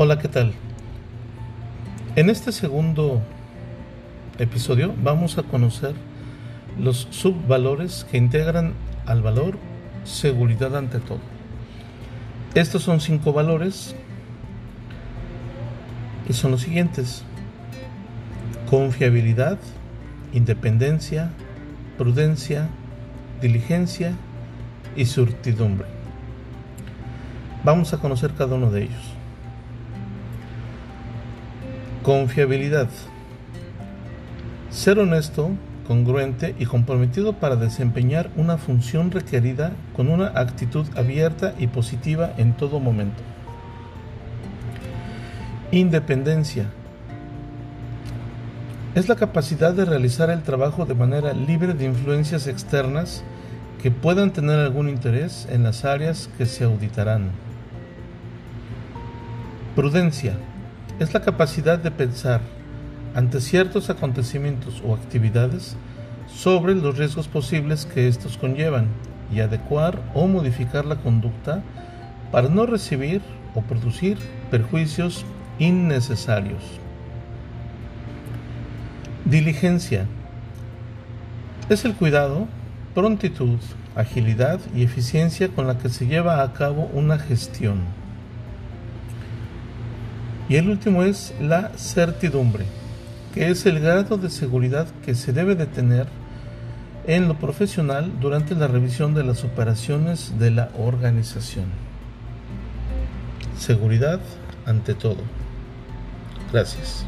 Hola, ¿qué tal? En este segundo episodio vamos a conocer los subvalores que integran al valor seguridad ante todo. Estos son cinco valores y son los siguientes. Confiabilidad, independencia, prudencia, diligencia y surtidumbre. Vamos a conocer cada uno de ellos. Confiabilidad. Ser honesto, congruente y comprometido para desempeñar una función requerida con una actitud abierta y positiva en todo momento. Independencia. Es la capacidad de realizar el trabajo de manera libre de influencias externas que puedan tener algún interés en las áreas que se auditarán. Prudencia es la capacidad de pensar ante ciertos acontecimientos o actividades sobre los riesgos posibles que estos conllevan y adecuar o modificar la conducta para no recibir o producir perjuicios innecesarios. Diligencia es el cuidado, prontitud, agilidad y eficiencia con la que se lleva a cabo una gestión. Y el último es la certidumbre, que es el grado de seguridad que se debe de tener en lo profesional durante la revisión de las operaciones de la organización. Seguridad ante todo. Gracias.